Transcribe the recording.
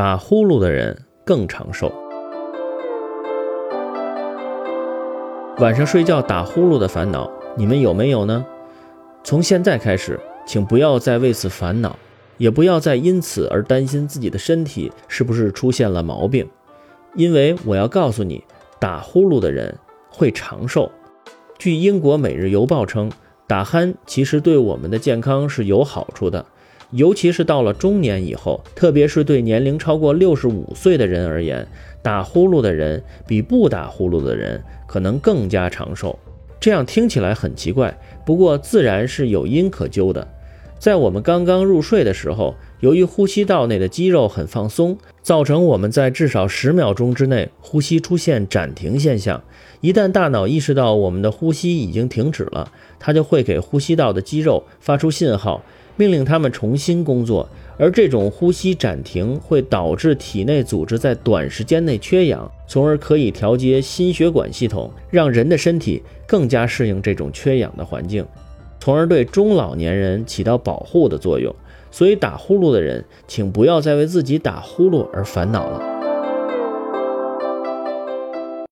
打呼噜的人更长寿。晚上睡觉打呼噜的烦恼，你们有没有呢？从现在开始，请不要再为此烦恼，也不要再因此而担心自己的身体是不是出现了毛病，因为我要告诉你，打呼噜的人会长寿。据英国《每日邮报》称，打鼾其实对我们的健康是有好处的，尤其是到了中年以后，特别是对年龄超过六十五岁的人而言，打呼噜的人比不打呼噜的人可能更加长寿。这样听起来很奇怪，不过自然是有因可究的。在我们刚刚入睡的时候，由于呼吸道内的肌肉很放松，造成我们在至少十秒钟之内呼吸出现暂停现象。一旦大脑意识到我们的呼吸已经停止了，它就会给呼吸道的肌肉发出信号，命令它们重新工作。而这种呼吸暂停会导致体内组织在短时间内缺氧，从而可以调节心血管系统，让人的身体更加适应这种缺氧的环境。从而对中老年人起到保护的作用，所以打呼噜的人，请不要再为自己打呼噜而烦恼了。